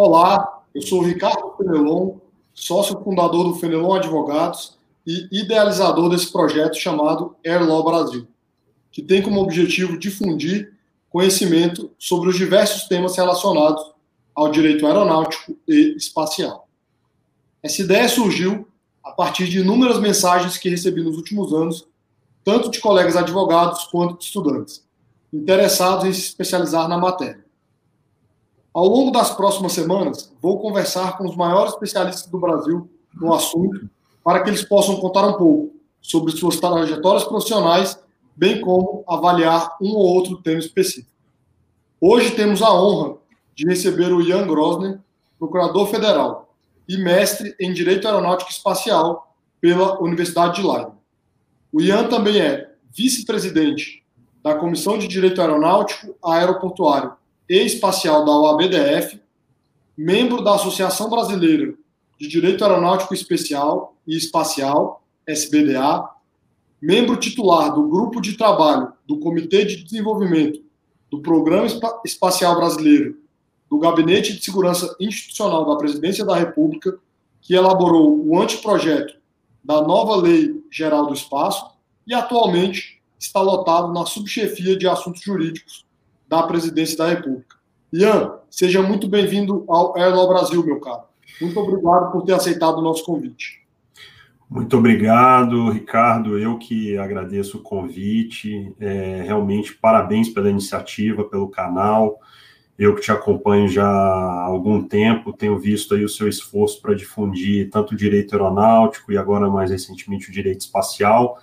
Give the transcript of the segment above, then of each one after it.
Olá, eu sou Ricardo Fenelon, sócio fundador do Fenelon Advogados e idealizador desse projeto chamado Air Law Brasil, que tem como objetivo difundir conhecimento sobre os diversos temas relacionados ao direito aeronáutico e espacial. Essa ideia surgiu a partir de inúmeras mensagens que recebi nos últimos anos, tanto de colegas advogados quanto de estudantes, interessados em se especializar na matéria. Ao longo das próximas semanas, vou conversar com os maiores especialistas do Brasil no assunto, para que eles possam contar um pouco sobre suas trajetórias profissionais, bem como avaliar um ou outro tema específico. Hoje temos a honra de receber o Ian Grosner, procurador federal e mestre em Direito Aeronáutico Espacial pela Universidade de Leiden. O Ian também é vice-presidente da Comissão de Direito Aeronáutico Aeroportuário e Espacial da OABDF, membro da Associação Brasileira de Direito Aeronáutico Especial e Espacial, SBDA, membro titular do Grupo de Trabalho do Comitê de Desenvolvimento do Programa Espacial Brasileiro do Gabinete de Segurança Institucional da Presidência da República, que elaborou o anteprojeto da nova Lei Geral do Espaço e atualmente está lotado na subchefia de assuntos jurídicos da Presidência da República. Ian, seja muito bem-vindo ao Airlaw Brasil, meu caro. Muito obrigado por ter aceitado o nosso convite. Muito obrigado, Ricardo. Eu que agradeço o convite. É, realmente, parabéns pela iniciativa, pelo canal. Eu que te acompanho já há algum tempo, tenho visto aí o seu esforço para difundir tanto o direito aeronáutico e agora mais recentemente o direito espacial.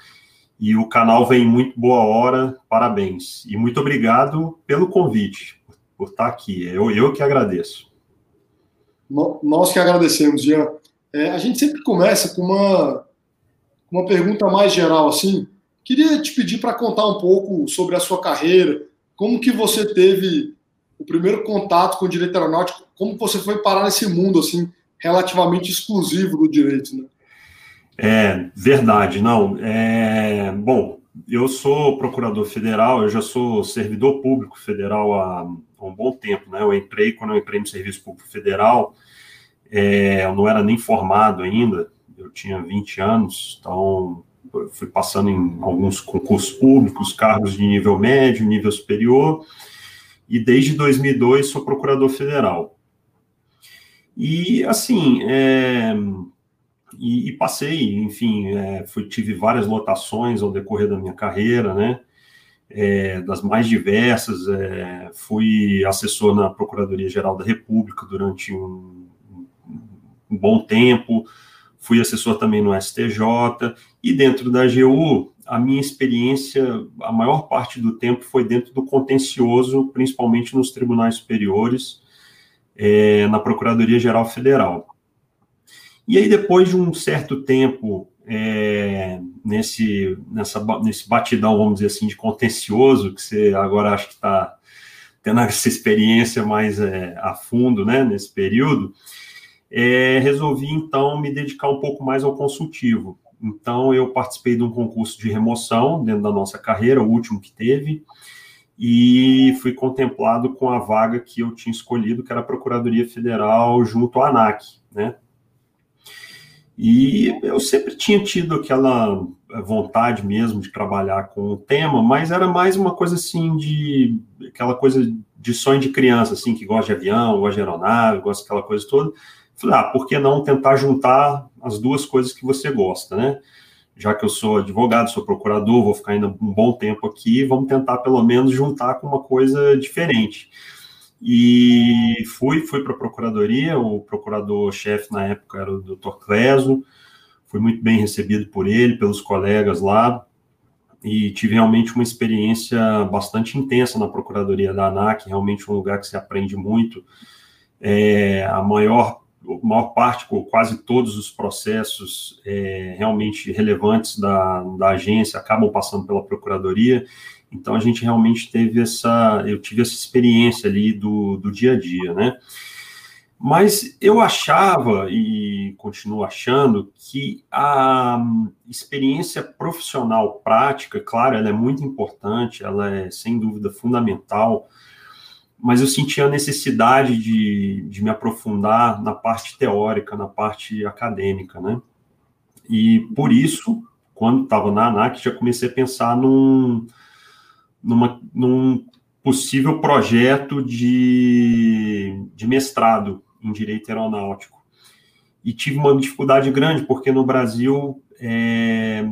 E o canal vem em muito boa hora, parabéns. E muito obrigado pelo convite, por, por estar aqui. Eu, eu que agradeço. Nós que agradecemos, Jean. É, a gente sempre começa com uma, uma pergunta mais geral, assim. Queria te pedir para contar um pouco sobre a sua carreira, como que você teve o primeiro contato com o direito aeronáutico, como você foi parar nesse mundo assim relativamente exclusivo do direito, né? É verdade, não. É, bom, eu sou procurador federal, eu já sou servidor público federal há, há um bom tempo, né? Eu entrei quando eu entrei no serviço público federal, é, eu não era nem formado ainda, eu tinha 20 anos, então fui passando em alguns concursos públicos, cargos de nível médio, nível superior e desde 2002 sou procurador federal. E, assim, é, e, e, passei, enfim, é, fui, tive várias lotações ao decorrer da minha carreira, né? É, das mais diversas, é, fui assessor na Procuradoria-Geral da República durante um, um bom tempo, fui assessor também no STJ, e dentro da AGU, a minha experiência, a maior parte do tempo foi dentro do contencioso, principalmente nos tribunais superiores, é, na Procuradoria-Geral Federal. E aí, depois de um certo tempo é, nesse, nessa, nesse batidão, vamos dizer assim, de contencioso, que você agora acho que está tendo essa experiência mais é, a fundo, né, nesse período, é, resolvi, então, me dedicar um pouco mais ao consultivo. Então, eu participei de um concurso de remoção dentro da nossa carreira, o último que teve, e fui contemplado com a vaga que eu tinha escolhido, que era a Procuradoria Federal junto à ANAC, né? E eu sempre tinha tido aquela vontade mesmo de trabalhar com o tema, mas era mais uma coisa assim de aquela coisa de sonho de criança, assim, que gosta de avião, gosta de aeronave, gosta daquela coisa toda. Falei, ah, por que não tentar juntar as duas coisas que você gosta, né? Já que eu sou advogado, sou procurador, vou ficar ainda um bom tempo aqui, vamos tentar pelo menos juntar com uma coisa diferente. E fui, fui para a procuradoria, o procurador-chefe na época era o Dr. Cleso, fui muito bem recebido por ele, pelos colegas lá, e tive realmente uma experiência bastante intensa na procuradoria da ANAC, realmente um lugar que se aprende muito. É, a maior maior parte, quase todos os processos é, realmente relevantes da, da agência acabam passando pela procuradoria. Então a gente realmente teve essa, eu tive essa experiência ali do, do dia a dia, né? Mas eu achava e continuo achando que a experiência profissional prática, claro, ela é muito importante, ela é sem dúvida fundamental mas eu sentia a necessidade de, de me aprofundar na parte teórica, na parte acadêmica, né? E por isso, quando estava na ANAC, já comecei a pensar num, numa, num possível projeto de, de mestrado em Direito Aeronáutico. E tive uma dificuldade grande, porque no Brasil é,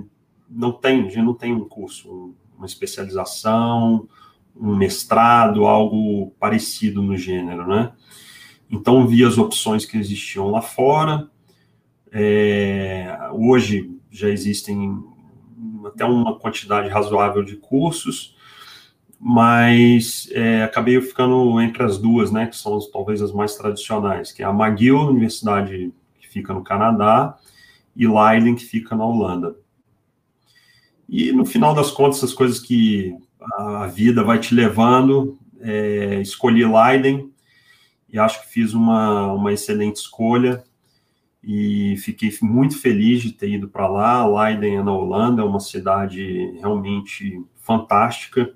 não tem, já não tem um curso, uma especialização, um mestrado, algo parecido no gênero, né? Então, vi as opções que existiam lá fora. É, hoje já existem até uma quantidade razoável de cursos, mas é, acabei ficando entre as duas, né, que são talvez as mais tradicionais, que é a McGill, universidade que fica no Canadá, e Leiden, que fica na Holanda. E no final das contas, as coisas que a vida vai te levando. É, escolhi Leiden e acho que fiz uma, uma excelente escolha e fiquei muito feliz de ter ido para lá. Leiden é na Holanda, é uma cidade realmente fantástica,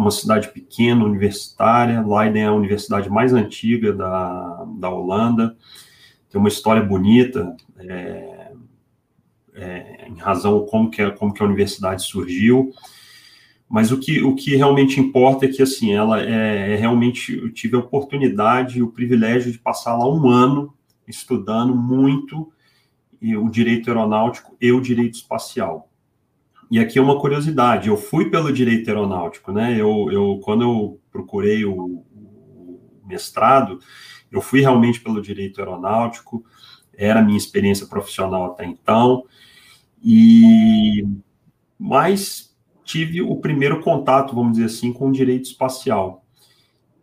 uma cidade pequena, universitária. Leiden é a universidade mais antiga da, da Holanda, tem uma história bonita, é, é, em razão como que, como que a universidade surgiu. Mas o que, o que realmente importa é que, assim, ela é, é realmente, eu tive a oportunidade e o privilégio de passar lá um ano estudando muito o direito aeronáutico e o direito espacial. E aqui é uma curiosidade, eu fui pelo direito aeronáutico, né? Eu, eu quando eu procurei o, o mestrado, eu fui realmente pelo direito aeronáutico, era a minha experiência profissional até então, e mas tive o primeiro contato, vamos dizer assim, com o direito espacial.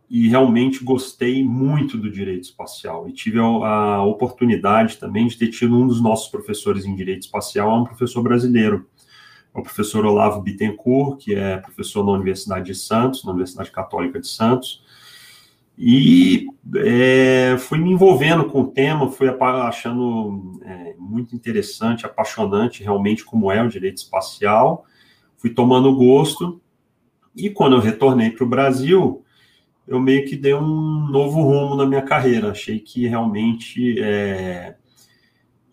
E realmente gostei muito do direito espacial. E tive a, oportunidade também de ter tido um dos nossos professores em direito espacial, é um professor brasileiro, o professor Olavo Bittencourt, que é professor na Universidade de Santos, na Universidade Católica de Santos. E é, fui me envolvendo com o tema, fui achando é, muito interessante, apaixonante realmente como é o direito espacial fui tomando gosto, e quando eu retornei para o Brasil, eu meio que dei um novo rumo na minha carreira. Achei que realmente é,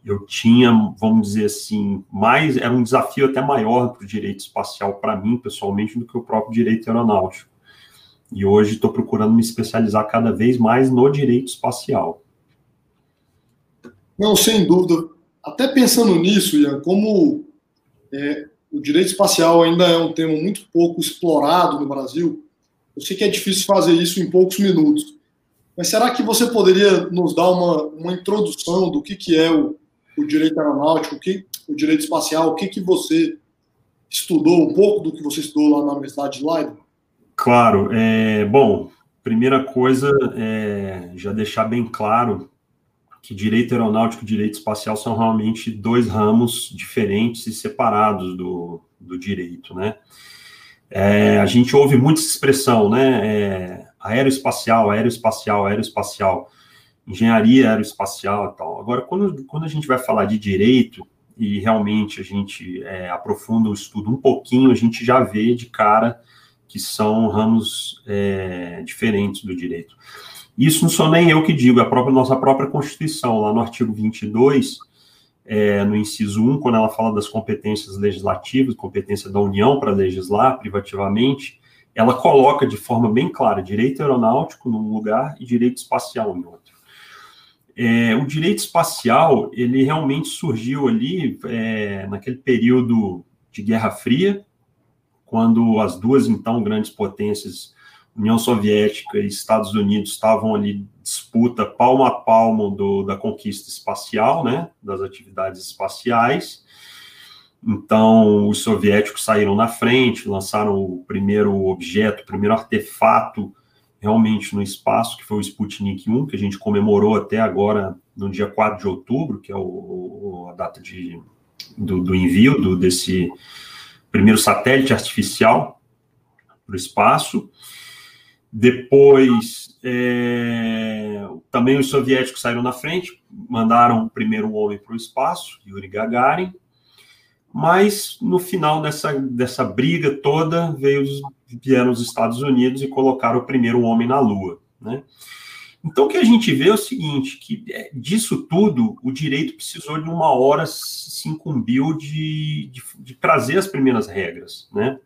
eu tinha, vamos dizer assim, mais era um desafio até maior para o direito espacial para mim, pessoalmente, do que o próprio direito aeronáutico. E hoje estou procurando me especializar cada vez mais no direito espacial. Não, sem dúvida. Até pensando nisso, Ian, como é, o direito espacial ainda é um tema muito pouco explorado no Brasil. Eu sei que é difícil fazer isso em poucos minutos, mas será que você poderia nos dar uma, uma introdução do que, que é o, o direito aeronáutico, o, que, o direito espacial, o que, que você estudou, um pouco do que você estudou lá na Universidade de Leiden? Claro. É, bom, primeira coisa, é, já deixar bem claro que direito aeronáutico e direito espacial são realmente dois ramos diferentes e separados do, do direito, né? É, a gente ouve muita expressão, né? É, aeroespacial, aeroespacial, aeroespacial, engenharia aeroespacial e tal. Agora, quando, quando a gente vai falar de direito e realmente a gente é, aprofunda o estudo um pouquinho, a gente já vê de cara que são ramos é, diferentes do direito. Isso não sou nem eu que digo, é a própria, nossa própria Constituição, lá no artigo 22, é, no inciso 1, quando ela fala das competências legislativas, competência da União para legislar privativamente, ela coloca de forma bem clara direito aeronáutico num lugar e direito espacial em outro. É, o direito espacial, ele realmente surgiu ali é, naquele período de Guerra Fria, quando as duas, então, grandes potências União Soviética e Estados Unidos estavam ali disputa palmo a palmo do, da conquista espacial, né, das atividades espaciais. Então, os soviéticos saíram na frente, lançaram o primeiro objeto, o primeiro artefato realmente no espaço, que foi o Sputnik 1, que a gente comemorou até agora no dia 4 de outubro, que é o, a data de, do, do envio do, desse primeiro satélite artificial para o espaço. Depois, é, também os soviéticos saíram na frente, mandaram o primeiro homem para o espaço, Yuri Gagarin, mas no final dessa, dessa briga toda veio os, vieram os Estados Unidos e colocaram o primeiro homem na Lua, né? Então, o que a gente vê é o seguinte, que é, disso tudo, o direito precisou de uma hora, se incumbiu de, de, de trazer as primeiras regras, né?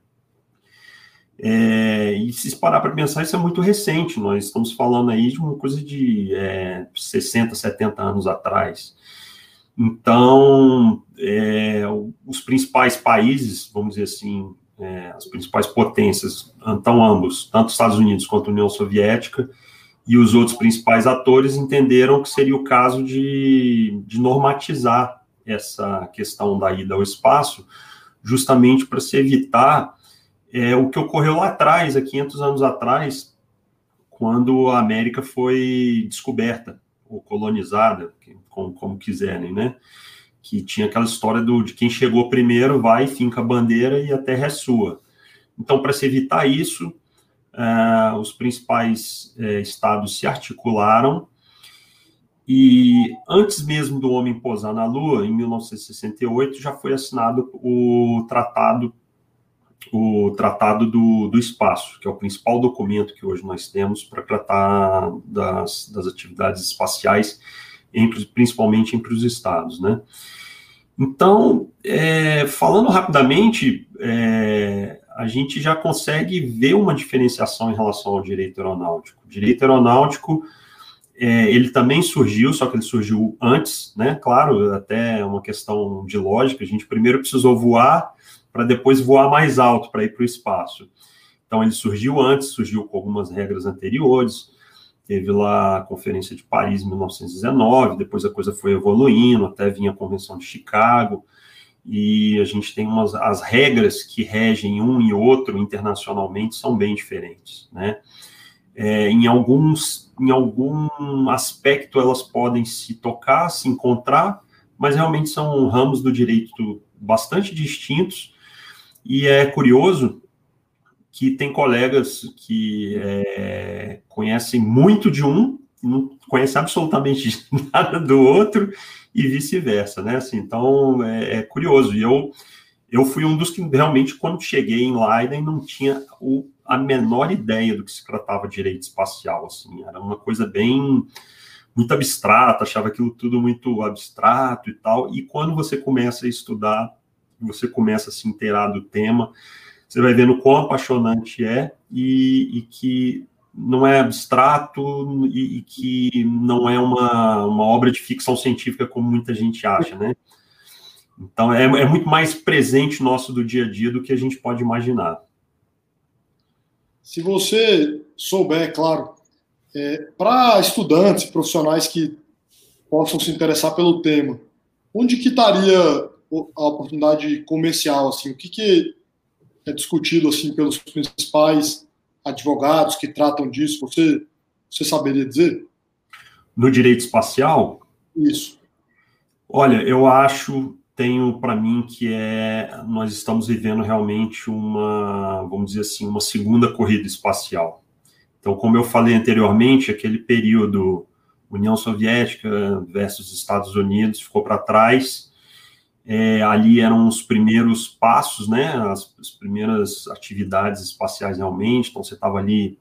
É, e se parar para pensar, isso é muito recente, nós estamos falando aí de uma coisa de é, 60, 70 anos atrás. Então, é, os principais países, vamos dizer assim, é, as principais potências, então ambos, tanto Estados Unidos quanto a União Soviética, e os outros principais atores entenderam que seria o caso de, de normatizar essa questão da ida ao espaço, justamente para se evitar é, o que ocorreu lá atrás, há 500 anos atrás, quando a América foi descoberta, ou colonizada, como, como quiserem, né? Que tinha aquela história do, de quem chegou primeiro vai, finca a bandeira e a terra é sua. Então, para se evitar isso, uh, os principais uh, estados se articularam e antes mesmo do homem pousar na Lua, em 1968, já foi assinado o tratado o Tratado do, do Espaço, que é o principal documento que hoje nós temos para tratar das, das atividades espaciais, entre, principalmente entre os estados, né? Então, é, falando rapidamente, é, a gente já consegue ver uma diferenciação em relação ao direito aeronáutico. O direito aeronáutico, é, ele também surgiu, só que ele surgiu antes, né? Claro, até uma questão de lógica, a gente primeiro precisou voar para depois voar mais alto para ir para o espaço. Então, ele surgiu antes, surgiu com algumas regras anteriores. Teve lá a Conferência de Paris em 1919, depois a coisa foi evoluindo, até vinha a Convenção de Chicago, e a gente tem umas as regras que regem um e outro internacionalmente são bem diferentes, né? É, em alguns em algum aspecto elas podem se tocar, se encontrar, mas realmente são ramos do direito bastante distintos e é curioso que tem colegas que é, conhecem muito de um não conhecem absolutamente nada do outro e vice-versa, né? Assim, então é, é, curioso. E eu, eu fui um dos que realmente, quando cheguei em Leiden, não tinha o, a menor ideia do que se tratava de direito espacial. Assim, era uma coisa bem muito abstrata, achava aquilo tudo muito abstrato e tal. E quando você começa a estudar você começa a se inteirar do tema, você vai vendo quão apaixonante é e, e que não é abstrato e, e, que não é uma, uma obra de ficção científica como muita gente acha, né? Então, é, é muito mais presente nosso do dia a dia do que a gente pode imaginar. Se você souber, é claro, é, para estudantes, profissionais que possam se interessar pelo tema, onde que estaria a oportunidade comercial, assim, o que, que é discutido assim pelos principais advogados que tratam disso? Você, você saberia dizer? No direito espacial? Isso. Olha, eu acho, tenho para mim que é, nós estamos vivendo realmente uma, vamos dizer assim, uma segunda corrida espacial. Então, como eu falei anteriormente, aquele período União Soviética versus Estados Unidos ficou para trás é, ali eram os primeiros passos, né, as, as, primeiras atividades espaciais realmente. Então, você estava ali,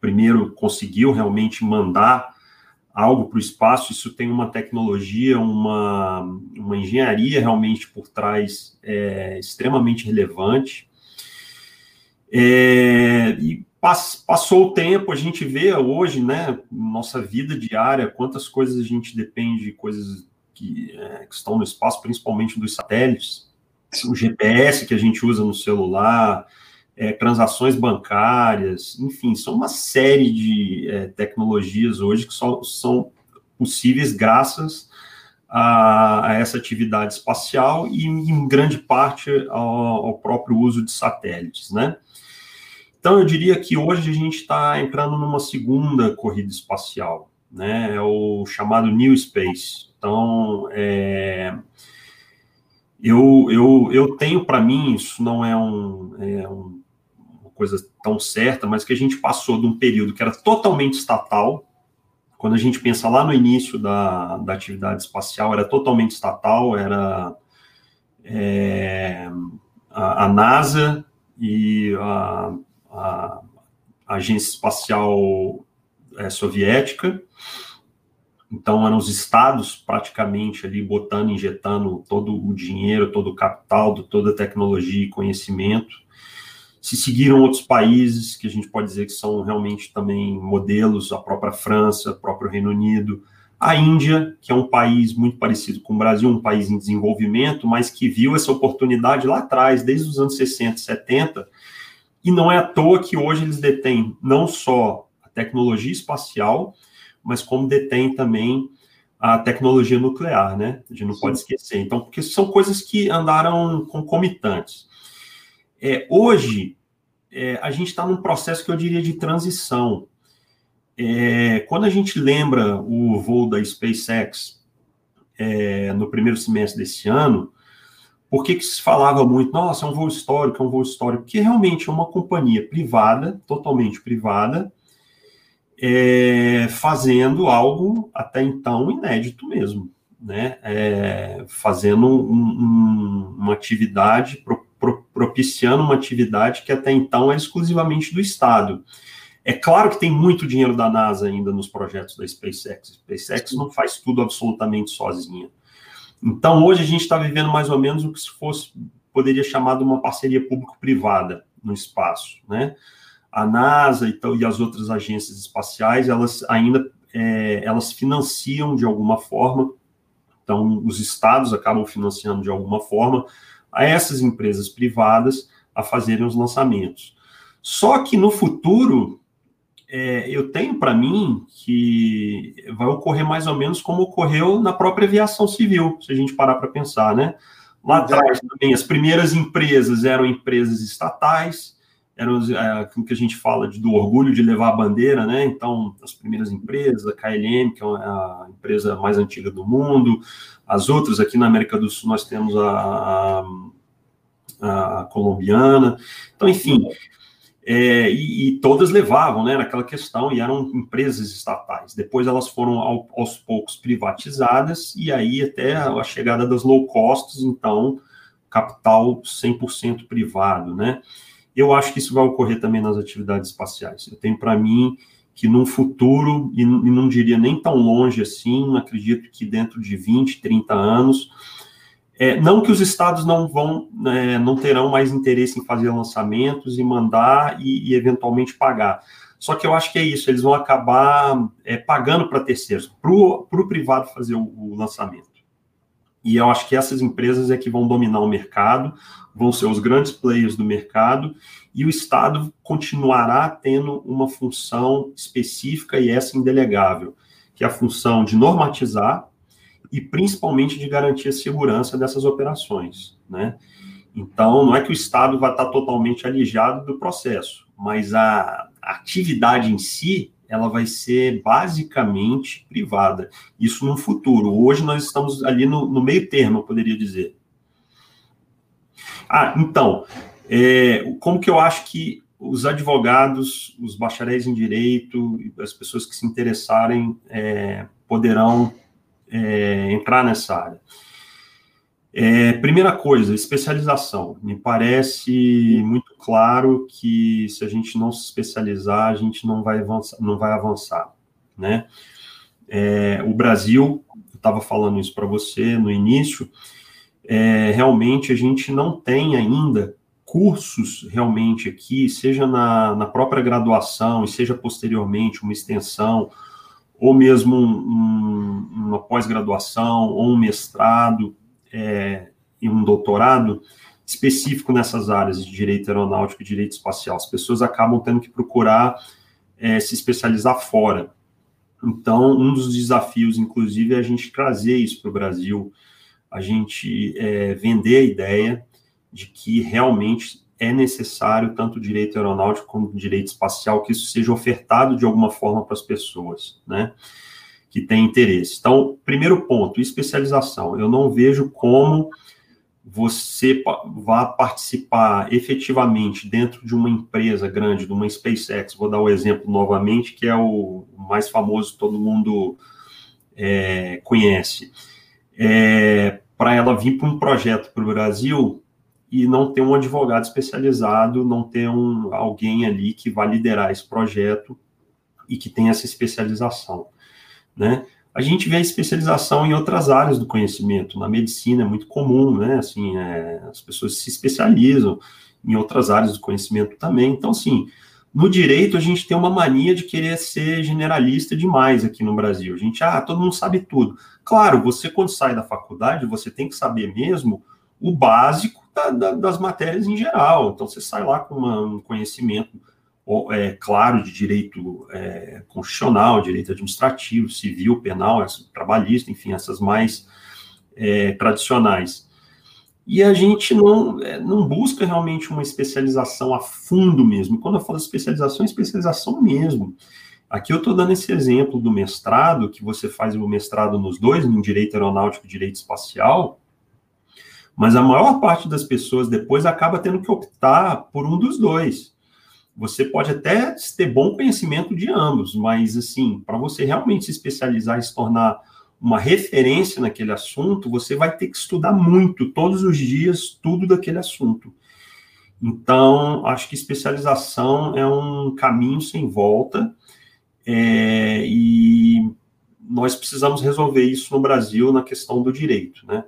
primeiro conseguiu realmente mandar algo para o espaço. Isso tem uma tecnologia, uma, uma engenharia realmente por trás é, extremamente relevante. É, e passou o tempo, a gente vê hoje, né, nossa vida diária, quantas coisas a gente depende de coisas que, é, que estão no espaço, principalmente dos satélites, o GPS que a gente usa no celular, é, transações bancárias, enfim, são uma série de é, tecnologias hoje que só são possíveis graças a, a, essa atividade espacial e, em grande parte, ao, ao próprio uso de satélites, né? Então, eu diria que hoje a gente está entrando numa segunda corrida espacial, né? É o chamado New Space, então, é, eu, eu, eu tenho para mim, isso não é, um, é um, uma coisa tão certa, mas que a gente passou de um período que era totalmente estatal, quando a gente pensa lá no início da, da atividade espacial, era totalmente estatal, era é, a, a, NASA e a, a agência espacial é, soviética. Então, eram os estados praticamente ali botando, injetando todo o dinheiro, todo o capital, toda a tecnologia e conhecimento. Se seguiram outros países que a gente pode dizer que são realmente também modelos, a própria França, o próprio Reino Unido, a Índia, que é um país muito parecido com o Brasil, um país em desenvolvimento, mas que viu essa oportunidade lá atrás, desde os anos 60, 70, e não é à toa que hoje eles detêm não só a tecnologia espacial, mas como detêm também a tecnologia nuclear, né? A gente não Sim. pode esquecer. Então, porque são coisas que andaram concomitantes. É, hoje, é, a gente está num processo que eu diria de transição. É, quando a gente lembra o voo da SpaceX é, no primeiro semestre desse ano, por que, que se falava muito, nossa, é um voo histórico, é um voo histórico? Porque realmente é uma companhia privada, totalmente privada, é, fazendo algo até então inédito mesmo, né? É, fazendo um, um, uma atividade, pro, pro, propiciando uma atividade que até então é exclusivamente do Estado. É claro que tem muito dinheiro da NASA ainda nos projetos da SpaceX. A SpaceX não faz tudo absolutamente sozinha. Então, hoje a gente está vivendo mais ou menos o que se fosse, poderia chamar de uma parceria público-privada no espaço, né? A NASA então, e as outras agências espaciais, elas ainda é, elas financiam de alguma forma, então os estados acabam financiando de alguma forma a essas empresas privadas a fazerem os lançamentos. Só que no futuro, é, eu tenho para mim que vai ocorrer mais ou menos como ocorreu na própria aviação civil, se a gente parar para pensar, né? Lá atrás também as primeiras empresas eram empresas estatais, eram é, aquilo que a gente fala de, do orgulho de levar a bandeira, né? Então, as primeiras empresas, a KLM, que é a empresa mais antiga do mundo, as outras aqui na América do Sul nós temos a, a, a colombiana. Então, enfim, é, e, e, todas levavam, né, naquela questão, e eram empresas estatais. Depois elas foram ao, aos poucos privatizadas, e aí até a chegada das low costs, então, capital 100% privado, né. Eu acho que isso vai ocorrer também nas atividades espaciais. Eu tenho para mim que num futuro, e, não diria nem tão longe assim, acredito que dentro de 20, 30 anos, é, não que os estados não vão, é, não terão mais interesse em fazer lançamentos e mandar e, e, eventualmente pagar. Só que eu acho que é isso, eles vão acabar é, pagando para terceiros, para o privado fazer o, o, lançamento. E eu acho que essas empresas é que vão dominar o mercado, vão ser os grandes players do mercado, e o Estado continuará tendo uma função específica e essa indelegável, que é a função de normatizar e principalmente de garantir a segurança dessas operações, né? Então, não é que o Estado vai estar totalmente alijado do processo, mas a atividade em si, ela vai ser basicamente privada. Isso no futuro. Hoje nós estamos ali no, no meio termo, eu poderia dizer. Ah, então, é, como que eu acho que os advogados, os bacharéis em direito, as pessoas que se interessarem é, poderão é, entrar nessa área. É, primeira coisa, especialização. Me parece muito claro que se a gente não se especializar, a gente não vai avançar, não vai avançar né? É, o Brasil, eu estava falando isso para você no início, é, realmente a gente não tem ainda cursos realmente aqui, seja na, na própria graduação e seja posteriormente uma extensão ou mesmo um, uma pós-graduação, ou um mestrado é, e um doutorado específico nessas áreas de direito aeronáutico e direito espacial. As pessoas acabam tendo que procurar é, se especializar fora. Então, um dos desafios, inclusive, é a gente trazer isso para o Brasil, a gente é, vender a ideia de que realmente é necessário tanto o direito aeronáutico como o direito espacial que isso seja ofertado de alguma forma para as pessoas, né? Que têm interesse. Então, primeiro ponto, especialização. Eu não vejo como você vá participar efetivamente dentro de uma empresa grande, de uma SpaceX. Vou dar o exemplo novamente, que é o mais famoso, todo mundo é, conhece. É, para ela vir para um projeto para o Brasil, e não ter um advogado especializado, não ter um, alguém ali que vai liderar esse projeto e que tenha essa especialização, né? A gente vê a especialização em outras áreas do conhecimento. Na medicina é muito comum, né? Assim, é, as pessoas se especializam em outras áreas do conhecimento também. Então, assim, no direito a gente tem uma mania de querer ser generalista demais aqui no Brasil. A gente, ah, todo mundo sabe tudo. Claro, você quando sai da faculdade, você tem que saber mesmo o básico da, da, das matérias em geral. Então, você sai lá com uma, um conhecimento é, claro de direito é, constitucional, direito administrativo, civil, penal, trabalhista, enfim, essas mais é, tradicionais. E a gente não, é, não busca realmente uma especialização a fundo mesmo. quando eu falo especialização, é especialização mesmo. Aqui eu estou dando esse exemplo do mestrado, que você faz o mestrado nos dois, no direito aeronáutico e direito espacial, mas a maior parte das pessoas depois acaba tendo que optar por um dos dois. Você pode até ter bom conhecimento de ambos, mas assim, para você realmente se especializar e se tornar uma referência naquele assunto, você vai ter que estudar muito, todos os dias, tudo daquele assunto. Então, acho que especialização é um caminho sem volta, é, e nós precisamos resolver isso no Brasil na questão do direito, né?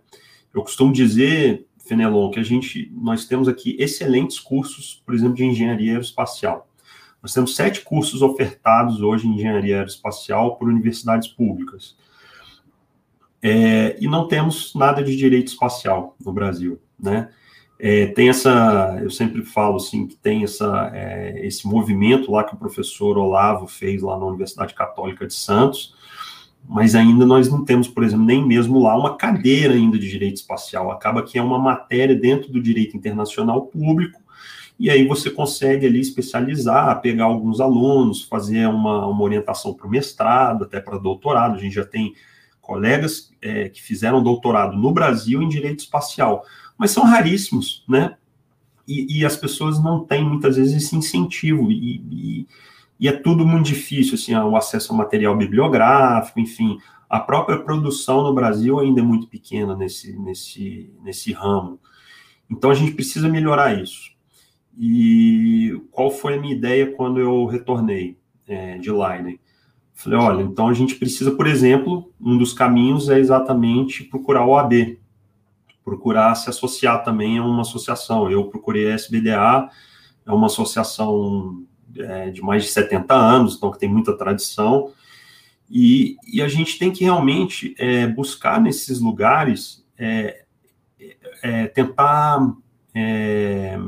Eu costumo dizer Fenelon, que a gente, nós temos aqui excelentes cursos, por exemplo, de engenharia aeroespacial. Nós temos sete cursos ofertados hoje em engenharia aeroespacial por universidades públicas. É, e não temos nada de direito espacial no Brasil, né? É, tem essa, eu sempre falo assim, que tem essa, é, esse movimento lá que o professor Olavo fez lá na Universidade Católica de Santos, mas ainda nós não temos, por exemplo, nem mesmo lá uma cadeira ainda de direito espacial. Acaba que é uma matéria dentro do direito internacional público, e aí você consegue ali especializar, pegar alguns alunos, fazer uma, uma orientação para o mestrado, até para doutorado. A gente já tem colegas é, que fizeram doutorado no Brasil em direito espacial, mas são raríssimos, né? E, e as pessoas não têm muitas vezes esse incentivo, e, e e é tudo muito difícil, assim, o acesso ao material bibliográfico, enfim, a própria produção no Brasil ainda é muito pequena nesse, nesse, nesse ramo. Então a gente precisa melhorar isso. E qual foi a minha ideia quando eu retornei é, de Leiden? Falei, olha, então a gente precisa, por exemplo, um dos caminhos é exatamente procurar o procurar se associar também a uma associação. Eu procurei a SBDA, é uma associação é, de mais de 70 anos, então que tem muita tradição, e, e a gente tem que realmente é, buscar nesses lugares, é, é tentar é,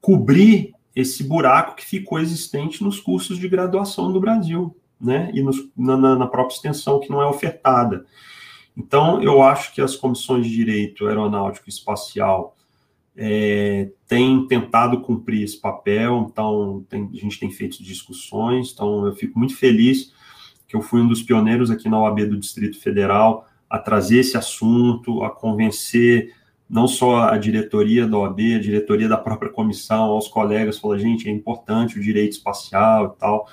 cobrir esse buraco que ficou existente nos cursos de graduação do Brasil, né, e nos, na, na própria extensão que não é ofertada. Então, eu acho que as comissões de direito aeronáutico e espacial é, tem tentado cumprir esse papel, então tem, a gente tem feito discussões, então eu fico muito feliz que eu fui um dos pioneiros aqui na OAB do Distrito Federal a trazer esse assunto, a convencer não só a diretoria da OAB, a diretoria da própria comissão, aos colegas, falar, gente, é importante o direito espacial e tal,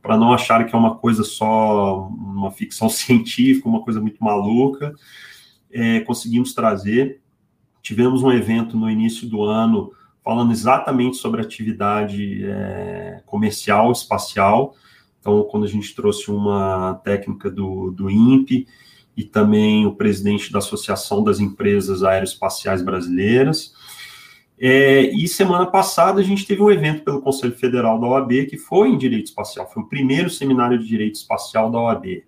para não acharem que é uma coisa só, uma ficção científica, uma coisa muito maluca, é, conseguimos trazer, Tivemos um evento no início do ano falando exatamente sobre atividade é, comercial espacial. Então, quando a gente trouxe uma técnica do, do INPE e também o presidente da Associação das Empresas Aeroespaciais Brasileiras. É, e semana passada a gente teve um evento pelo Conselho Federal da OAB que foi em direito espacial, foi o primeiro seminário de direito espacial da OAB.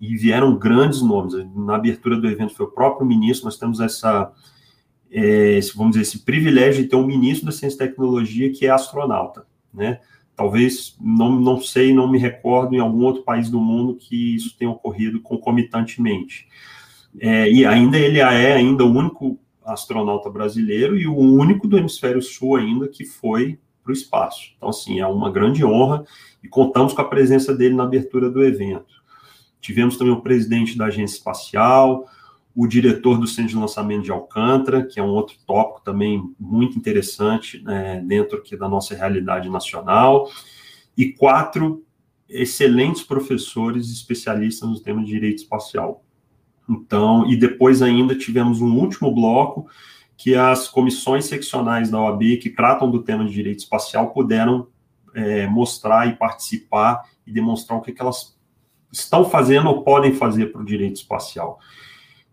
E vieram grandes nomes. Na abertura do evento foi o próprio ministro, nós temos essa é, vamos dizer, esse privilégio de ter um ministro da Ciência e Tecnologia que é astronauta, né? Talvez, não, não sei, não me recordo em algum outro país do mundo que isso tenha ocorrido concomitantemente. É, e ainda ele é ainda o único astronauta brasileiro e o único do hemisfério sul ainda que foi para o espaço. Então, assim, é uma grande honra e contamos com a presença dele na abertura do evento. Tivemos também o presidente da Agência Espacial, o diretor do Centro de Lançamento de Alcântara, que é um outro tópico também muito interessante né, dentro aqui da nossa realidade nacional, e quatro excelentes professores especialistas no tema de direito espacial. Então, e depois ainda tivemos um último bloco, que as comissões seccionais da OAB que tratam do tema de direito espacial puderam é, mostrar e participar e demonstrar o que, que elas estão fazendo ou podem fazer para o direito espacial.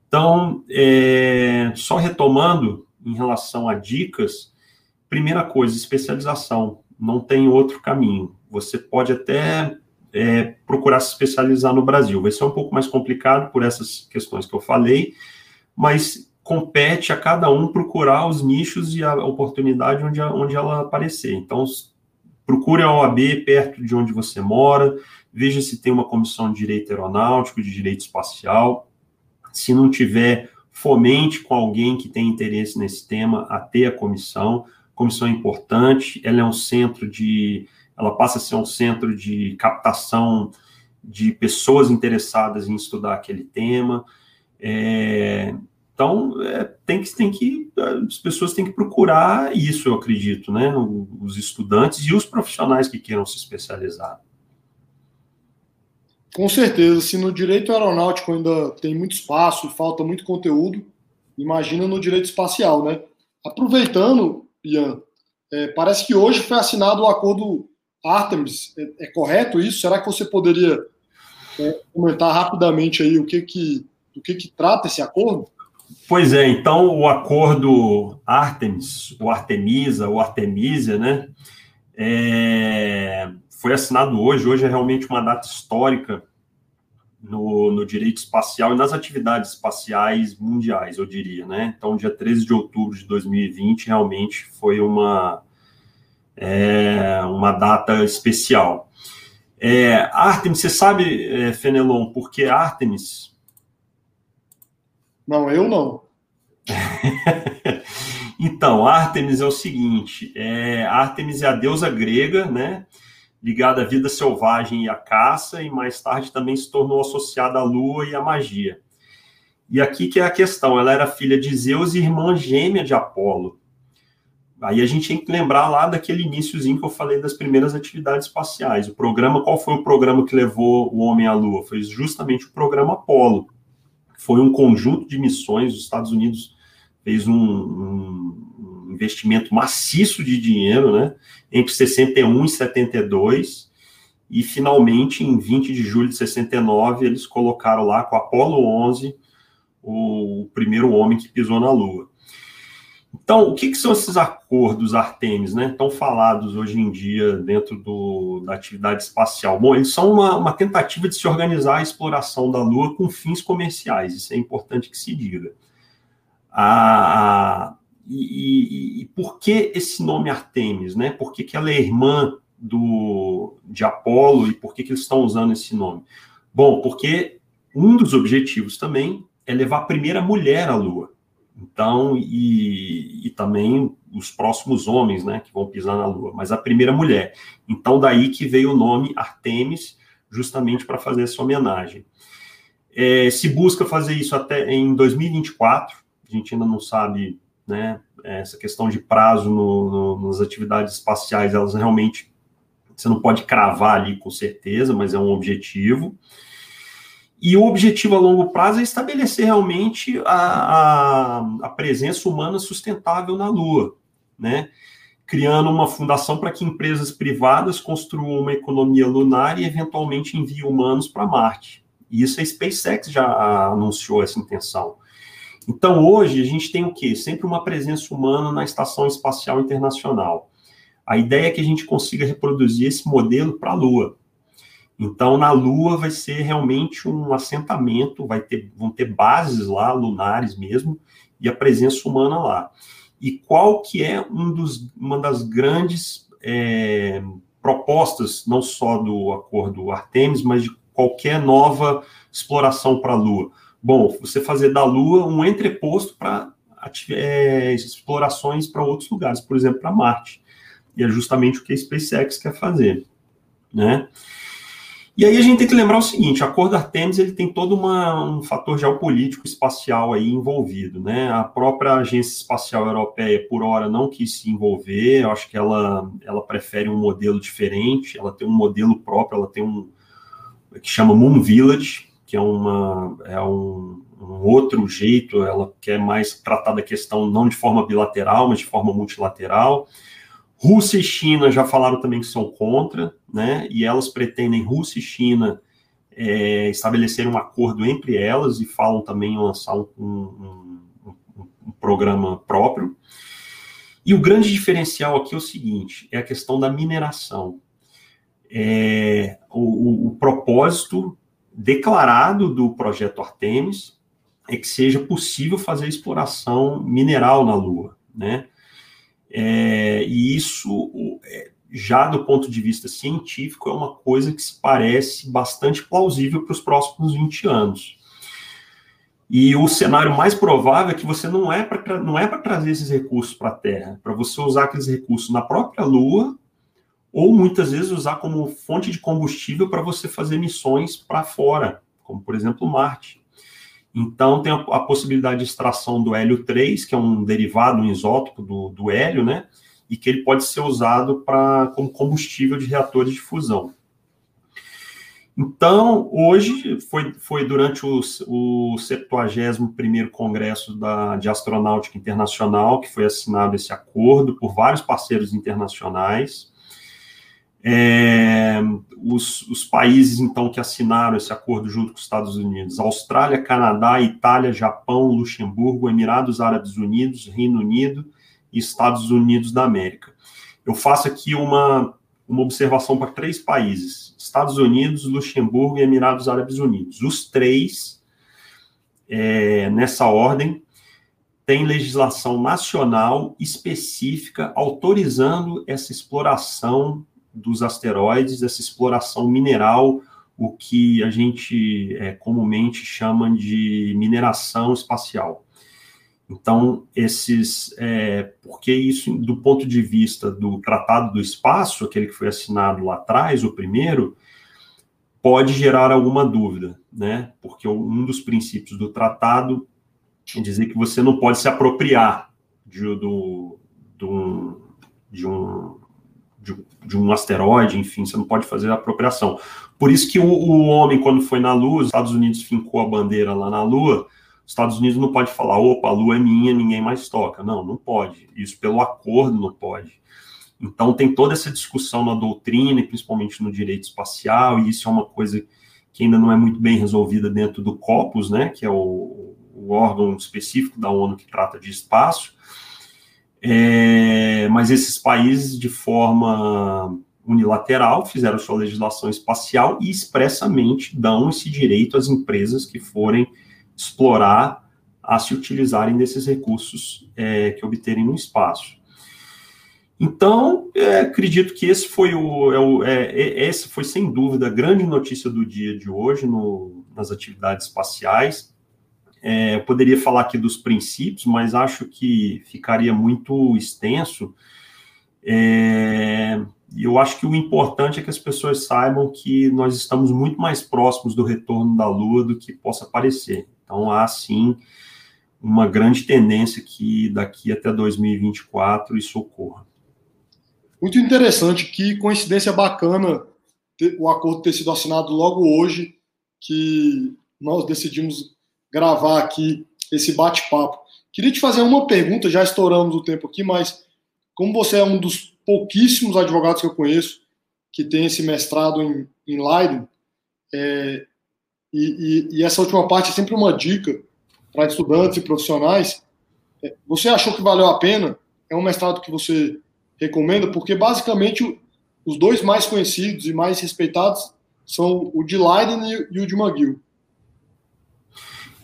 Então, é, só retomando em relação a dicas, primeira coisa, especialização. Não tem outro caminho. Você pode até é, procurar se especializar no Brasil. Vai ser um pouco mais complicado por essas questões que eu falei, mas compete a cada um procurar os nichos e a oportunidade onde, onde ela aparecer. Então, procure a OAB perto de onde você mora, veja se tem uma comissão de direito aeronáutico, de direito espacial. Se não tiver, fomente com alguém que tem interesse nesse tema a ter a comissão. A comissão é importante, ela é um centro de. Ela passa a ser um centro de captação de pessoas interessadas em estudar aquele tema. É, então, é, tem que, tem que, as pessoas têm que procurar isso, eu acredito, né? Os estudantes e os profissionais que queiram se especializar. Com certeza, se no direito aeronáutico ainda tem muito espaço e falta muito conteúdo, imagina no direito espacial, né? Aproveitando, Ian, é, parece que hoje foi assinado o acordo Artemis. É, é correto isso? Será que você poderia é, comentar rapidamente aí o que que, o que que trata esse acordo? Pois é, então o acordo Artemis, o Artemisa, o Artemisia, né, é, foi assinado hoje. Hoje é realmente uma data histórica no, no, direito espacial e nas atividades espaciais mundiais, eu diria, né? Então, dia 13 de outubro de 2020 realmente foi uma, é, uma data especial. É, Artemis, você sabe, é, Fenelon, por que Artemis não, eu não. então, Artemis é o seguinte: é, Artemis é a deusa grega, né? Ligada à vida selvagem e à caça, e mais tarde também se tornou associada à lua e à magia. E aqui que é a questão: ela era filha de Zeus e irmã gêmea de Apolo. Aí a gente tem que lembrar lá daquele iníciozinho que eu falei das primeiras atividades espaciais. O programa, qual foi o programa que levou o homem à Lua? Foi justamente o programa Apolo foi um conjunto de missões. Os Estados Unidos fez um, um investimento maciço de dinheiro, né, entre 61 e 72, e finalmente, em 20 de julho de 69, eles colocaram lá com Apollo 11 o primeiro homem que pisou na Lua. Então, o que, que, são esses acordos Artemis, né? Tão falados hoje em dia dentro do, da atividade espacial. Bom, eles são uma, uma, tentativa de se organizar a exploração da Lua com fins comerciais. Isso é importante que se diga. Ah, e, e, e, por que esse nome Artemis, né? Por que, que ela é irmã do, de Apolo e por que, que eles estão usando esse nome? Bom, porque um dos objetivos também é levar a primeira mulher à Lua. Então, e, e, também os próximos homens, né, que vão pisar na Lua, mas a primeira mulher. Então, daí que veio o nome Artemis, justamente para fazer essa homenagem. É, se busca fazer isso até em 2024, a gente ainda não sabe, né, essa questão de prazo no, no, nas atividades espaciais, elas realmente, você não pode cravar ali com certeza, mas é um objetivo. E o objetivo a longo prazo é estabelecer realmente a, a, a presença humana sustentável na Lua, né? criando uma fundação para que empresas privadas construam uma economia lunar e eventualmente enviem humanos para Marte. E isso a SpaceX já anunciou essa intenção. Então, hoje, a gente tem o quê? Sempre uma presença humana na Estação Espacial Internacional. A ideia é que a gente consiga reproduzir esse modelo para a Lua. Então, na Lua vai ser realmente um assentamento, vai ter, vão ter bases lá, lunares mesmo, e a presença humana lá. E qual que é um dos, uma das grandes é, propostas, não só do acordo Artemis, mas de qualquer nova exploração para a Lua? Bom, você fazer da Lua um entreposto para é, explorações para outros lugares, por exemplo, para Marte. E é justamente o que a SpaceX quer fazer, né? E aí a gente tem que lembrar o seguinte, a cor da Artemis ele tem todo uma, um fator geopolítico espacial aí envolvido, né? A própria Agência Espacial Europeia, por hora, não quis se envolver, eu acho que ela, ela prefere um modelo diferente, ela tem um modelo próprio, ela tem um que chama Moon Village, que é, uma, é um, um outro jeito, ela quer mais tratar da questão não de forma bilateral, mas de forma multilateral. Rússia e China já falaram também que são contra, né? E elas pretendem, Rússia e China, é, estabelecer um acordo entre elas e falam também em lançar um, um, um, um programa próprio. E o grande diferencial aqui é o seguinte: é a questão da mineração. É, o, o, o propósito declarado do projeto Artemis é que seja possível fazer exploração mineral na Lua, né? É, e isso, é, já do ponto de vista científico, é uma coisa que se parece bastante plausível para os próximos 20 anos. E o cenário mais provável é que você não é para não é para trazer esses recursos para a Terra, para você usar aqueles recursos na própria Lua ou muitas vezes usar como fonte de combustível para você fazer missões para fora, como por exemplo Marte. Então tem a, a, possibilidade de extração do hélio 3, que é um derivado, um isótopo do, do hélio, né? E que ele pode ser usado para como combustível de reatores de fusão. Então, hoje foi, foi durante o, o 71º Congresso da, de Astronáutica Internacional que foi assinado esse acordo por vários parceiros internacionais. É, os, os, países, então, que assinaram esse acordo junto com os Estados Unidos, Austrália, Canadá, Itália, Japão, Luxemburgo, Emirados Árabes Unidos, Reino Unido e Estados Unidos da América. Eu faço aqui uma, uma observação para três países, Estados Unidos, Luxemburgo e Emirados Árabes Unidos. Os três, é, nessa ordem, têm legislação nacional específica autorizando essa exploração dos asteroides, essa exploração mineral, o que a gente é, comumente chama de mineração espacial. Então, esses, é, porque isso, do ponto de vista do Tratado do Espaço, aquele que foi assinado lá atrás, o primeiro, pode gerar alguma dúvida, né? Porque um dos princípios do tratado é dizer que você não pode se apropriar de, do, do, de um de, de, um asteroide, enfim, você não pode fazer apropriação. Por isso que o, o, homem, quando foi na Lua, os Estados Unidos fincou a bandeira lá na Lua, os Estados Unidos não pode falar, opa, a Lua é minha, ninguém mais toca. Não, não pode. Isso pelo acordo não pode. Então tem toda essa discussão na doutrina, e principalmente no direito espacial, e isso é uma coisa que ainda não é muito bem resolvida dentro do COPUS, né, que é o, o órgão específico da ONU que trata de espaço, é, mas esses países, de forma unilateral, fizeram sua legislação espacial e expressamente dão esse direito às empresas que forem explorar a se utilizarem desses recursos é, que obterem no espaço. Então, é, acredito que esse foi o, é, o é, é esse foi sem dúvida a grande notícia do dia de hoje no, nas atividades espaciais. É, eu poderia falar aqui dos princípios, mas acho que ficaria muito extenso. É, eu acho que o importante é que as pessoas saibam que nós estamos muito mais próximos do retorno da Lua do que possa parecer. Então, há sim uma grande tendência que daqui até 2024 isso ocorra. Muito interessante, que coincidência bacana o acordo ter sido assinado logo hoje, que nós decidimos gravar aqui esse bate-papo. Queria te fazer uma pergunta, já estouramos o tempo aqui, mas como você é um dos pouquíssimos advogados que eu conheço que tem esse mestrado em, em Leiden, é, e, e, e, essa última parte é sempre uma dica para estudantes e profissionais. É, você achou que valeu a pena? É um mestrado que você recomenda? Porque basicamente os dois mais conhecidos e mais respeitados são o de Leiden e, e o de McGill.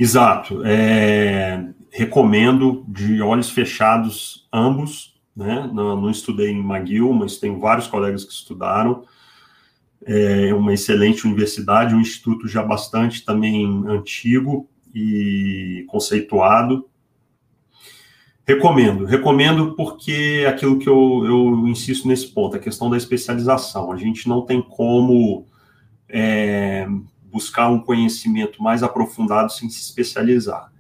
Exato. É, recomendo de olhos fechados ambos. Né? Não, não, estudei em McGill, mas tenho vários colegas que estudaram. É uma excelente universidade, um instituto já bastante também antigo e conceituado. Recomendo, recomendo porque aquilo que eu, eu insisto nesse ponto, a questão da especialização. A gente não tem como é, buscar um conhecimento mais aprofundado sem se especializar.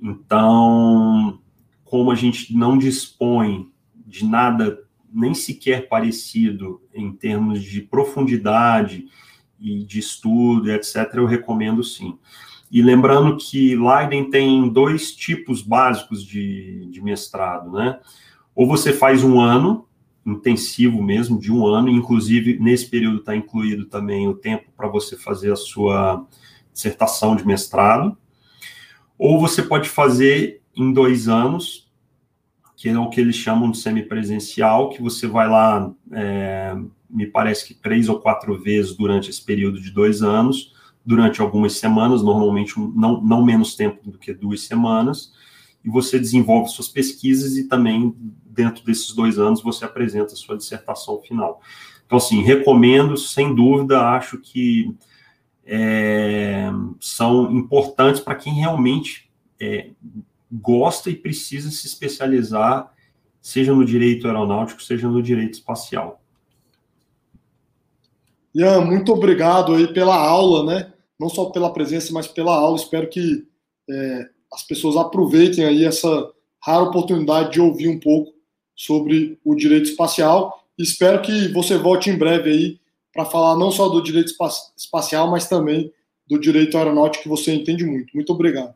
Então, como a gente não dispõe de nada nem sequer parecido em termos de profundidade e de estudo, etc., eu recomendo sim. E lembrando que Leiden tem dois tipos básicos de, de mestrado, né? Ou você faz um ano, intensivo mesmo, de um ano, inclusive nesse período está incluído também o tempo para você fazer a sua dissertação de mestrado, ou você pode fazer em dois anos, que é o que eles chamam de semipresencial, que você vai lá, é, me parece que três ou quatro vezes durante esse período de dois anos, durante algumas semanas, normalmente não, não menos tempo do que duas semanas, e você desenvolve suas pesquisas e também, dentro desses dois anos, você apresenta a sua dissertação final. Então, assim, recomendo, sem dúvida, acho que é, são importantes para quem realmente é, gosta e precisa se especializar, seja no direito aeronáutico, seja no direito espacial. Ian, muito obrigado aí pela aula, né? Não só pela presença, mas pela aula. Espero que é, as pessoas aproveitem aí essa rara oportunidade de ouvir um pouco sobre o direito espacial. Espero que você volte em breve aí para falar não só do direito espacial, mas também do direito aeronáutico que você entende muito. Muito obrigado.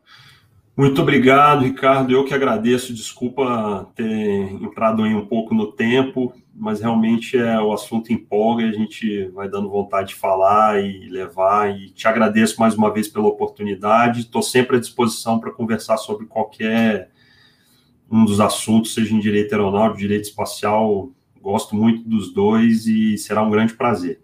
Muito obrigado, Ricardo. Eu que agradeço. Desculpa ter entrado aí um pouco no tempo, mas realmente é o assunto empolga e a gente vai dando vontade de falar e levar. E te agradeço mais uma vez pela oportunidade. Estou sempre à disposição para conversar sobre qualquer um dos assuntos, seja em direito aeronáutico, direito espacial. Gosto muito dos dois e será um grande prazer.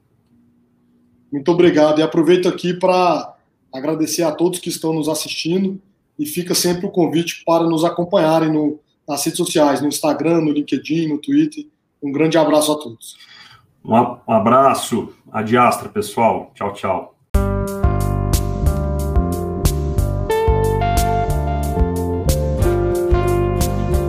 Muito obrigado. E aproveito aqui para agradecer a todos que estão nos assistindo e fica sempre o convite para nos acompanharem no, nas redes sociais, no Instagram, no LinkedIn, no Twitter. Um grande abraço a todos. Um abraço, adiastra, pessoal. Tchau, tchau.